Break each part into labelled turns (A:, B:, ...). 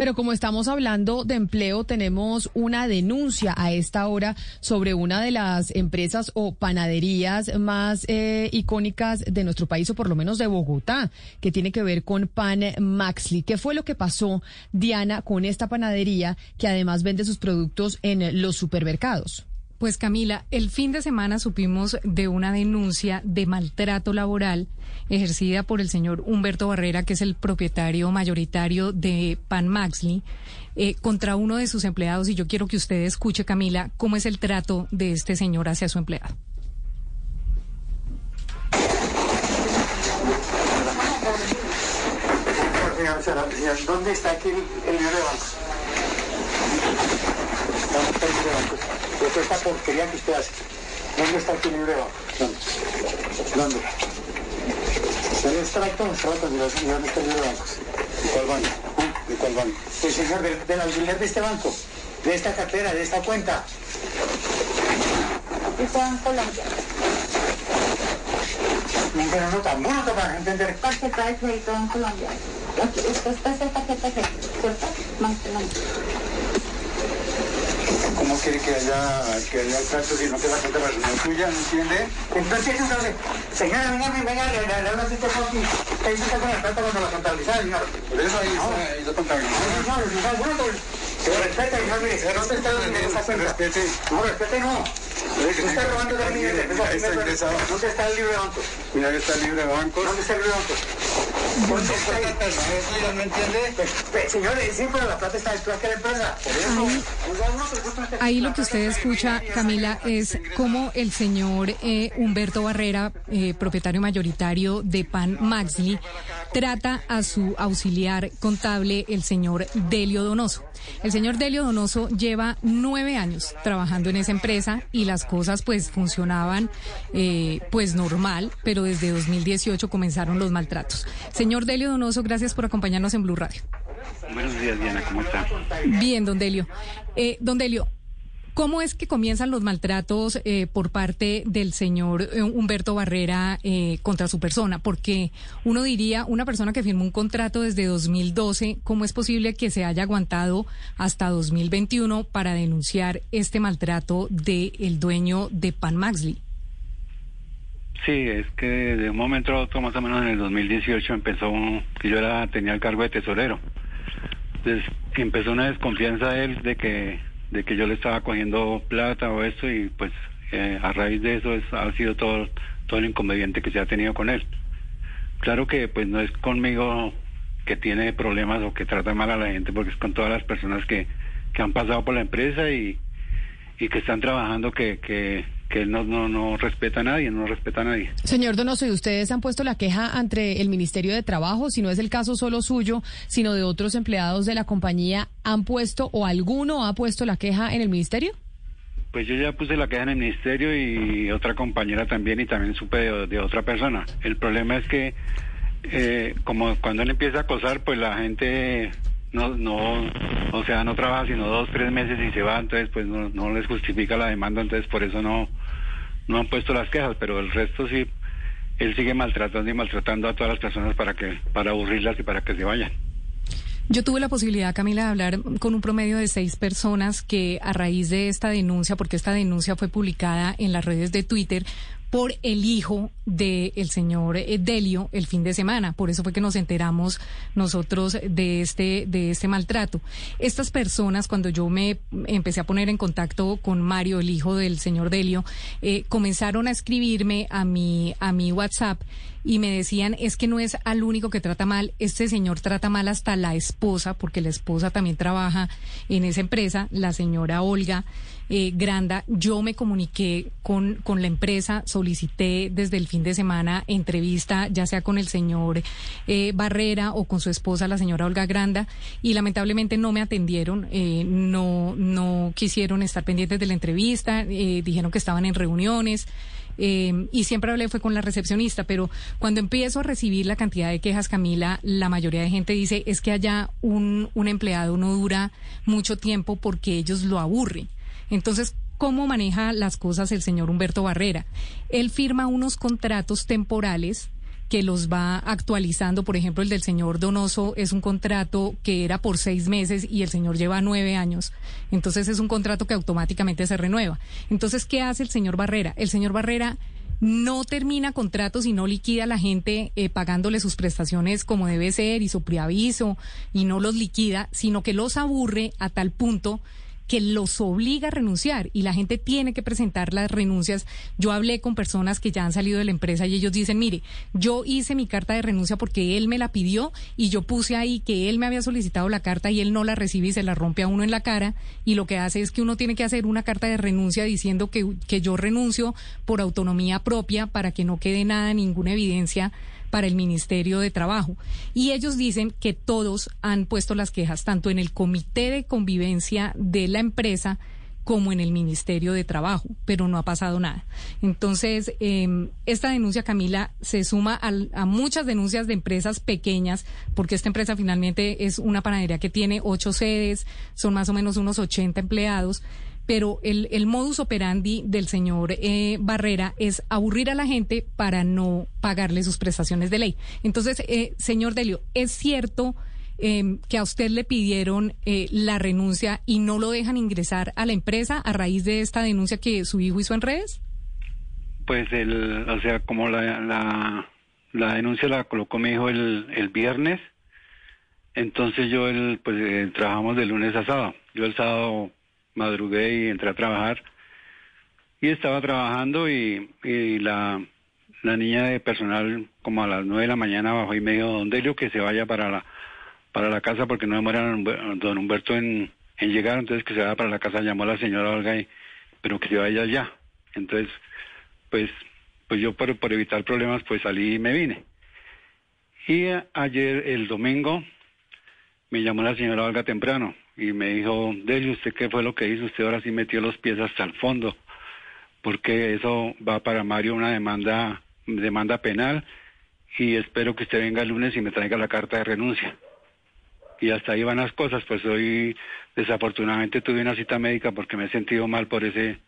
A: Pero como estamos hablando de empleo, tenemos una denuncia a esta hora sobre una de las empresas o panaderías más eh, icónicas de nuestro país, o por lo menos de Bogotá, que tiene que ver con Pan Maxli. ¿Qué fue lo que pasó, Diana, con esta panadería que además vende sus productos en los supermercados?
B: Pues Camila, el fin de semana supimos de una denuncia de maltrato laboral ejercida por el señor Humberto Barrera, que es el propietario mayoritario de Pan Maxley, eh, contra uno de sus empleados. Y yo quiero que usted escuche, Camila, cómo es el trato de este señor hacia su empleado.
C: ¿dónde está aquí el, el de bancos? ¿Dónde está el de bancos? de esta porquería que usted hace. ¿Dónde está el libre ¿Dónde? ¿Dónde? ¿El extracto o extracto de ¿Dónde está el libre bancos? ¿Cuál banco? ¿De cuál banco? El señor del, del alquiler de este banco, de esta cartera, de esta cuenta.
D: Está en Colombia.
C: Pero no tan bueno para entender.
D: Tarjeta de crédito en Colombia. Esta es tarjeta de crédito, ¿cierto? Mantenimiento.
C: ¿Cómo quiere que haya, que haya trato si no que la cuenta personal tuya? ¿No entiende? Entonces, entonces, señora, venga, venga, le, hablo así, aquí. ¿Qué hizo con la plata cuando la contabilizaba, señor? Por eso ahí, no. ahí lo. No, no, no, no, no, que respete, señor, mire, no se está dando esa cuenta. Respete. No, respete no. Usted está robando de mi dinero. ¿Dónde está el libre de banco? Mira que está el libre de banco. ¿Dónde está el libre de banco? ¿Dónde está el libre de banco? ¿No entiende? Señores, sí, pero la plata está detrás de la empresa. Por eso.
B: Ahí lo que usted escucha, Camila, es cómo el señor eh, Humberto Barrera, eh, propietario mayoritario de Pan Maxley, trata a su auxiliar contable, el señor Delio Donoso. El señor Delio Donoso lleva nueve años trabajando en esa empresa y las cosas pues funcionaban eh, pues normal, pero desde 2018 comenzaron los maltratos. Señor Delio Donoso, gracias por acompañarnos en Blue Radio.
E: Buenos días, Diana, ¿cómo está?
B: Bien, don Delio. Eh, don Delio, ¿Cómo es que comienzan los maltratos eh, por parte del señor eh, Humberto Barrera eh, contra su persona? Porque uno diría, una persona que firmó un contrato desde 2012, ¿cómo es posible que se haya aguantado hasta 2021 para denunciar este maltrato del dueño de Pan Maxley?
E: Sí, es que de un momento a otro, más o menos en el 2018, empezó, que yo era, tenía el cargo de tesorero. Entonces empezó una desconfianza de él de que de que yo le estaba cogiendo plata o eso y pues eh, a raíz de eso es, ha sido todo, todo el inconveniente que se ha tenido con él. Claro que pues no es conmigo que tiene problemas o que trata mal a la gente porque es con todas las personas que, que han pasado por la empresa y, y que están trabajando que, que, que él no, no, no respeta a nadie, no respeta a nadie.
A: Señor Donoso, ¿y ustedes han puesto la queja ante el Ministerio de Trabajo? Si no es el caso solo suyo, sino de otros empleados de la compañía, ¿han puesto o alguno ha puesto la queja en el Ministerio?
E: Pues yo ya puse la queja en el Ministerio y otra compañera también y también supe de, otra persona. El problema es que eh, como cuando él empieza a acosar, pues la gente no, no, o sea, no trabaja sino dos, tres meses y se va, entonces pues no, no les justifica la demanda, entonces por eso no, no han puesto las quejas, pero el resto sí, él sigue maltratando y maltratando a todas las personas para que, para aburrirlas y para que se vayan.
B: Yo tuve la posibilidad, Camila, de hablar con un promedio de seis personas que a raíz de esta denuncia, porque esta denuncia fue publicada en las redes de Twitter, por el hijo del señor eh, Delio el fin de semana. Por eso fue que nos enteramos nosotros de este, de este maltrato. Estas personas, cuando yo me empecé a poner en contacto con Mario, el hijo del señor Delio, eh, comenzaron a escribirme a mi, a mi WhatsApp y me decían, es que no es al único que trata mal, este señor trata mal hasta la esposa, porque la esposa también trabaja en esa empresa, la señora Olga eh, Granda. Yo me comuniqué con, con la empresa, solicité desde el fin de semana entrevista, ya sea con el señor eh, Barrera o con su esposa, la señora Olga Granda, y lamentablemente no me atendieron, eh, no, no quisieron estar pendientes de la entrevista, eh, dijeron que estaban en reuniones. Eh, y siempre hablé fue con la recepcionista, pero cuando empiezo a recibir la cantidad de quejas, Camila, la mayoría de gente dice es que allá un, un empleado no dura mucho tiempo porque ellos lo aburren. Entonces, ¿cómo maneja las cosas el señor Humberto Barrera? Él firma unos contratos temporales que los va actualizando. Por ejemplo, el del señor Donoso es un contrato que era por seis meses y el señor lleva nueve años. Entonces es un contrato que automáticamente se renueva. Entonces, ¿qué hace el señor Barrera? El señor Barrera no termina contratos y no liquida a la gente eh, pagándole sus prestaciones como debe ser y su preaviso y no los liquida, sino que los aburre a tal punto que los obliga a renunciar y la gente tiene que presentar las renuncias. Yo hablé con personas que ya han salido de la empresa y ellos dicen, mire, yo hice mi carta de renuncia porque él me la pidió y yo puse ahí que él me había solicitado la carta y él no la recibe y se la rompe a uno en la cara y lo que hace es que uno tiene que hacer una carta de renuncia diciendo que, que yo renuncio por autonomía propia para que no quede nada, ninguna evidencia para el Ministerio de Trabajo. Y ellos dicen que todos han puesto las quejas, tanto en el Comité de Convivencia de la empresa, como en el Ministerio de Trabajo, pero no ha pasado nada. Entonces, em, esta denuncia, Camila, se suma a, muchas denuncias de empresas pequeñas, porque esta empresa finalmente es una panadería que tiene ocho sedes, son más o menos unos 80 empleados pero el, el modus operandi del señor eh, Barrera es aburrir a la gente para no pagarle sus prestaciones de ley. Entonces, eh, señor Delio, ¿es cierto em, que a usted le pidieron eh, la renuncia y no lo dejan ingresar a la empresa a raíz de esta denuncia que su hijo hizo en redes?
E: Pues, el, o sea, como la, la, la denuncia la colocó mi hijo el, el viernes, entonces yo, el, pues, trabajamos de lunes a sábado. Yo el sábado madrugué y entré a trabajar. Y estaba trabajando y, la, la, niña de personal como a las nueve de la mañana bajó y me dijo, don Delio, que se vaya para la, para la casa porque no demora don Humberto en, en llegar, entonces que se vaya para la casa, llamó a la señora Olga y, pero que se vaya ya. Entonces, pues, pues yo por, por evitar problemas, pues salí y me vine. Y ayer, el domingo, me llamó la señora Olga temprano y me dijo, Delio, ¿usted qué fue lo que hizo? Usted ahora sí metió los pies hasta el fondo, porque eso va para Mario una demanda, demanda penal y espero que usted venga el lunes y me traiga la carta de renuncia. Y hasta ahí van las cosas, pues hoy desafortunadamente tuve una cita médica porque me he sentido mal por ese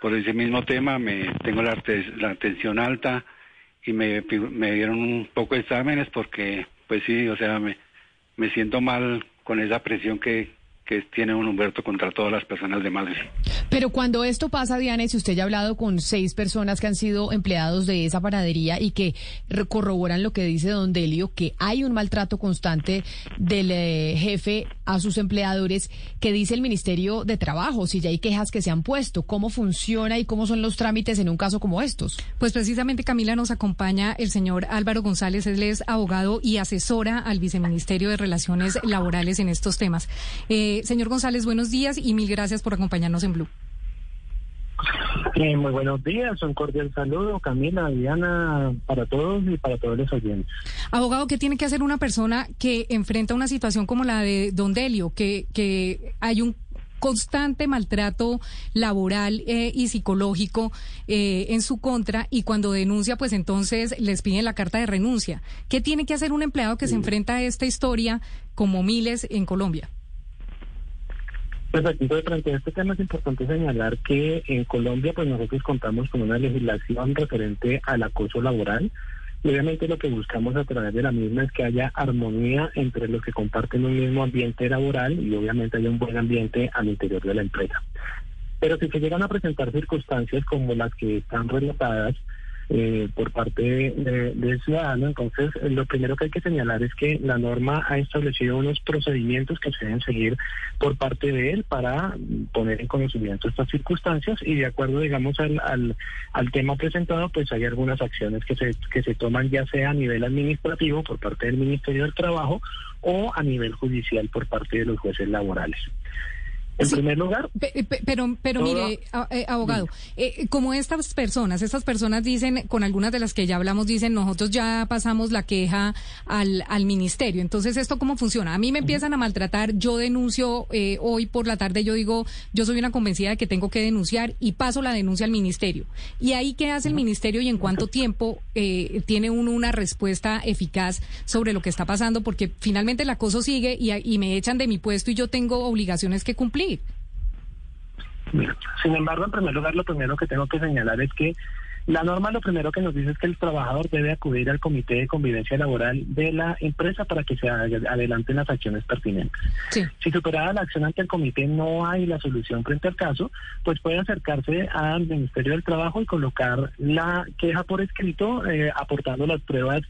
E: por ese mismo tema, me tengo la, la tensión alta y me, me dieron un poco de exámenes porque pues sí, o sea, me, me siento mal con esa presión que, que tiene un Humberto contra todas las personas de Madrid.
A: Pero cuando esto pasa, Diana, y si usted ya ha hablado con seis personas que han sido empleados de esa panadería y que corroboran lo que dice don Delio, que hay un maltrato constante del eh, jefe a sus empleadores, que dice el Ministerio de Trabajo, si ya hay quejas que se han puesto, cómo funciona y cómo son los trámites en un caso como estos.
B: Pues precisamente, Camila, nos acompaña el señor Álvaro González, él es abogado y asesora al Viceministerio de Relaciones Laborales en estos temas. Eh, señor González, buenos días y mil gracias por acompañarnos en Blue.
F: Eh, muy buenos días, un cordial saludo, Camila, Diana, para todos y para todos los oyentes.
B: Abogado, ¿qué tiene que hacer una persona que enfrenta una situación como la de Don Delio, que, que hay un constante maltrato laboral eh, y psicológico eh, en su contra y cuando denuncia, pues entonces les piden la carta de renuncia. ¿Qué tiene que hacer un empleado que se enfrenta a esta historia como miles en Colombia?
F: Pues aquí frente a este tema es importante señalar que en Colombia pues nosotros contamos con una legislación referente al acoso laboral y obviamente lo que buscamos a través de la misma es que haya armonía entre los que comparten un mismo ambiente laboral y obviamente haya un buen ambiente al interior de la empresa. Pero si se llegan a presentar circunstancias como las que están relatadas, eh, por parte del ciudadano. Entonces, eh, lo primero que hay que señalar es que la norma ha establecido unos procedimientos que se deben seguir por parte de él para poner en conocimiento estas circunstancias y de acuerdo, digamos, al, al, al tema presentado, pues hay algunas acciones que se, que se toman ya sea a nivel administrativo por parte del Ministerio del Trabajo o a nivel judicial por parte de los jueces laborales. En primer lugar.
B: pero, pero mire, eh, abogado, eh, como estas personas, estas personas dicen, con algunas de las que ya hablamos, dicen, nosotros ya pasamos la queja al, al ministerio. Entonces, ¿esto cómo funciona? A mí me empiezan a maltratar, yo denuncio eh, hoy por la tarde, yo digo, yo soy una convencida de que tengo que denunciar y paso la denuncia al ministerio. ¿Y ahí qué hace el ministerio y en cuánto tiempo tiene uno una respuesta eficaz sobre lo que está pasando? Porque finalmente el acoso sigue y, y me echan de mi puesto y yo tengo obligaciones que cumplir.
F: Sin embargo, en primer lugar, lo primero que tengo que señalar es que La norma lo primero que nos dice es que el trabajador debe acudir al comité de convivencia laboral de la empresa para que se adelanten las acciones pertinentes. Si superada la acción ante el comité no hay la solución frente al caso, pues puede acercarse al Ministerio del Trabajo y colocar la queja por escrito, eh, aportando las pruebas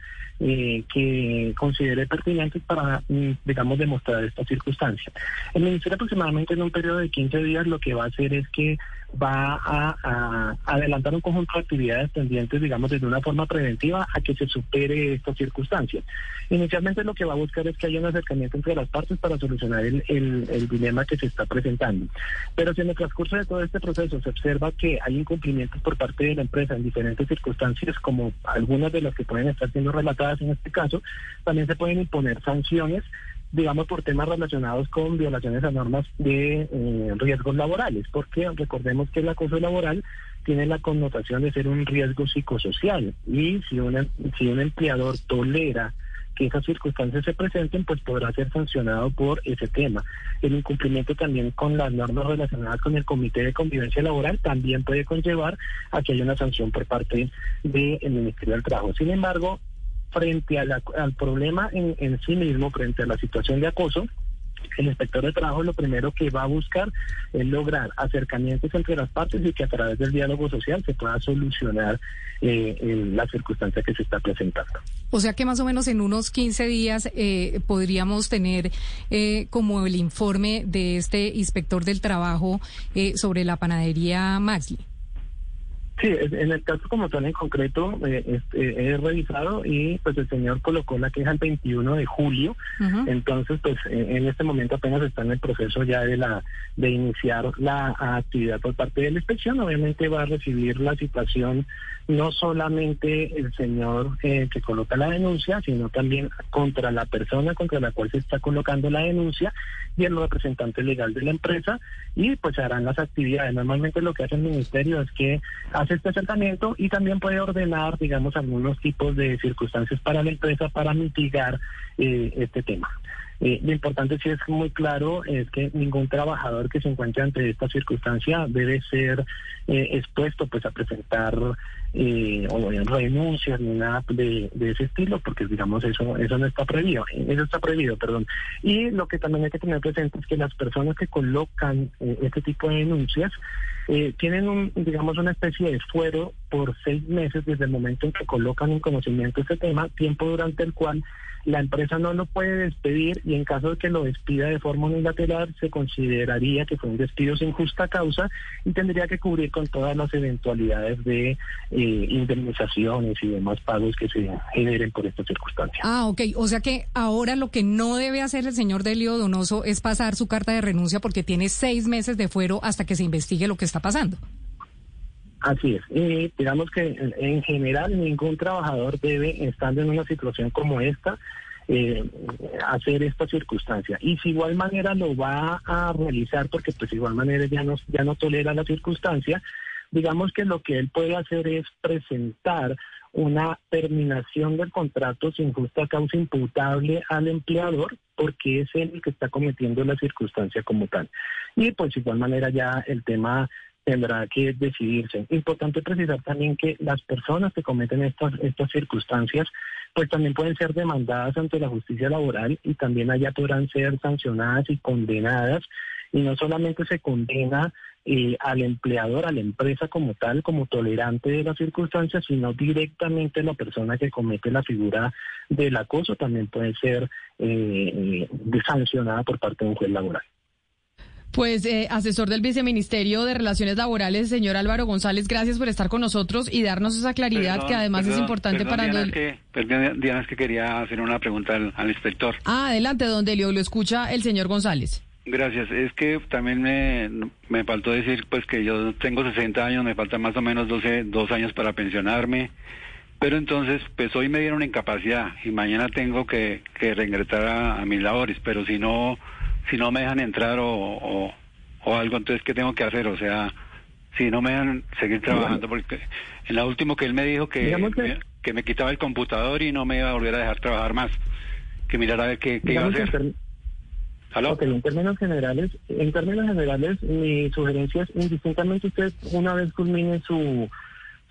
F: eh, que considere pertinentes para, mm, digamos, demostrar esta circunstancia. El Ministerio aproximadamente en un periodo de 15 días lo que va a hacer es que va a, adelantar un conjunto de actividades pendientes, digamos, desde una forma preventiva a que se supere esta circunstancia. Inicialmente lo que va a buscar es que haya un acercamiento entre las partes para solucionar el, el, dilema que se está presentando. Pero si en el transcurso de todo este proceso se observa que hay incumplimientos por parte de la empresa en diferentes circunstancias, como algunas de las que pueden estar siendo relatadas en este caso, también se pueden imponer sanciones digamos, por temas relacionados con violaciones a normas de eh, riesgos laborales, porque recordemos que el acoso laboral tiene la connotación de ser un riesgo psicosocial y si, una, si un empleador tolera que esas circunstancias se presenten, pues podrá ser sancionado por ese tema. El incumplimiento también con las normas relacionadas con el Comité de Convivencia Laboral también puede conllevar a que haya una sanción por parte del Ministerio del Trabajo. Sin embargo, frente al problema en, en sí mismo, frente a la situación de acoso, el inspector de trabajo lo primero que va a buscar es lograr acercamientos entre las partes y que a través del diálogo social se pueda solucionar eh, la circunstancia que se está presentando.
B: O sea que más o menos en unos 15 días eh, podríamos tener eh, como el informe de este inspector del trabajo eh, sobre la panadería Maxley.
F: Sí, en el caso como tal en concreto eh, este, he revisado y pues el señor colocó la queja el 21 de julio, entonces pues en este momento apenas está en el proceso ya de la de iniciar la actividad por parte de la inspección, obviamente va a recibir la situación no solamente el señor eh, que coloca la denuncia, sino también contra la persona contra la cual se está colocando la denuncia y el representante legal de la empresa. Y pues se harán las actividades. Normalmente lo que hace el ministerio es que este acercamiento y también puede ordenar, digamos, algunos tipos de circunstancias para la empresa para mitigar eh, este tema. Eh, lo importante sí es muy claro es que ningún trabajador que se encuentre ante esta circunstancia debe ser eh, expuesto pues a presentar eh, o renuncias ni nada de, ese estilo porque digamos eso eso no está prohibido eso está prohibido perdón. Y lo que también hay que tener presente es que las personas que colocan este tipo de denuncias tienen un digamos una especie de fuero por seis meses desde el momento en que colocan en conocimiento este tema tiempo durante el cual la empresa no lo puede despedir y en caso de que lo despida de forma unilateral se consideraría que fue un despido sin justa causa y tendría que cubrir con todas las eventualidades de eh, indemnizaciones y demás pagos que se generen por esta circunstancia.
B: Ah, ok. O sea que ahora lo que no debe hacer el señor Delio Donoso es pasar su carta de renuncia porque tiene seis meses de fuero hasta que se investigue lo que está pasando.
F: Así es. Y digamos que en general ningún trabajador debe, estando en una situación como esta, eh, hacer esta circunstancia. Y si igual manera lo va a realizar, porque pues igual manera ya no, ya no tolera la circunstancia, digamos que lo que él puede hacer es presentar una terminación del contrato sin justa causa imputable al empleador porque es él el que está cometiendo la circunstancia como tal. Y pues igual manera ya el tema tendrá que decidirse. Importante precisar también que las personas que cometen estas, estas circunstancias pues también pueden ser demandadas ante la justicia laboral y también allá podrán ser sancionadas y condenadas. Y no solamente se condena eh, al empleador, a la empresa como tal, como tolerante de las circunstancias, sino directamente la persona que comete la figura del acoso también puede ser eh, eh sancionada por parte de un juez laboral.
A: Pues eh, asesor del Viceministerio de Relaciones Laborales, señor Álvaro González, gracias por estar con nosotros y darnos esa claridad que además es importante para...
E: Diana, es que, Diana, es que quería hacer una pregunta al, inspector.
A: Ah, adelante, don Delio, lo escucha el señor González.
E: Gracias. Es que también me, me faltó decir pues que yo tengo 60 años, me faltan más o menos 12, dos años para pensionarme. Pero entonces, pues hoy me dieron incapacidad y mañana tengo que, que reingresar a mis labores. Pero si no si no me dejan entrar o, o, algo, entonces ¿qué tengo que hacer? O sea, si no me dejan seguir trabajando, porque en la última que él me dijo que, que... Me, quitaba el computador y no me iba a volver a dejar trabajar más, que mirara a ver qué, iba a hacer.
F: en términos generales, en términos generales, mi sugerencia es indistintamente usted una vez culmine su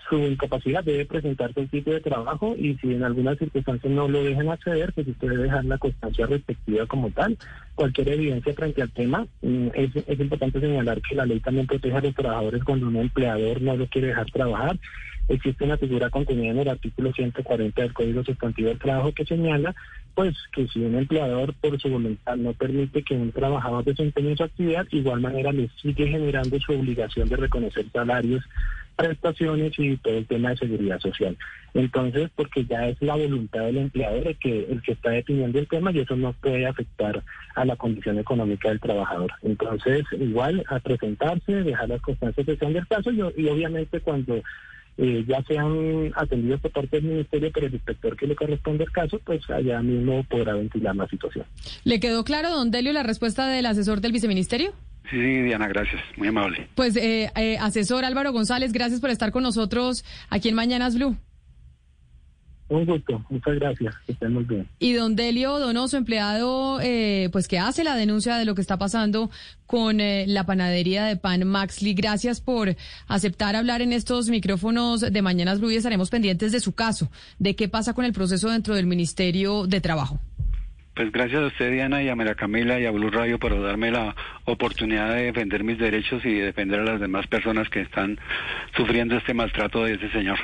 F: su incapacidad debe presentarse el sitio de trabajo y si en algunas circunstancias no lo dejan acceder, pues usted debe dejar la constancia respectiva como tal. Cualquier evidencia frente al tema, mm, es, es importante señalar que la ley también protege a los trabajadores cuando un empleador no lo quiere dejar trabajar. Existe una figura contenida en el artículo 140 del Código Sustantivo del Trabajo que señala pues que si un empleador por su voluntad no permite que un trabajador desempeñe su actividad, igual manera le sigue generando su obligación de reconocer salarios prestaciones y todo el tema de seguridad social. Entonces, porque ya es la voluntad del empleador el que, que está definiendo el tema y eso no puede afectar a la condición económica del trabajador. Entonces, igual a presentarse, dejar las constancias de sean del caso y, y obviamente cuando eh, ya se han atendido por parte del ministerio, pero el inspector que le corresponde el caso, pues allá mismo podrá ventilar la situación.
A: ¿Le quedó claro, don Delio, la respuesta del asesor del viceministerio?
E: Sí, Diana, gracias. Muy amable.
A: Pues, eh, eh, asesor Álvaro González, gracias por estar con nosotros aquí en Mañanas Blue.
F: Un gusto, muchas gracias, que estén muy bien.
A: Y don Delio Donoso, empleado, eh, pues que hace la denuncia de lo que está pasando con eh, la panadería de pan Maxley. Gracias por aceptar hablar en estos micrófonos de Mañanas Blue y estaremos pendientes de su caso, de qué pasa con el proceso dentro del Ministerio de Trabajo.
E: Pues gracias a usted, Diana, y a Mera Camila y a Blue Radio por darme la oportunidad de defender mis derechos y defender a las demás personas que están sufriendo este maltrato de ese señor.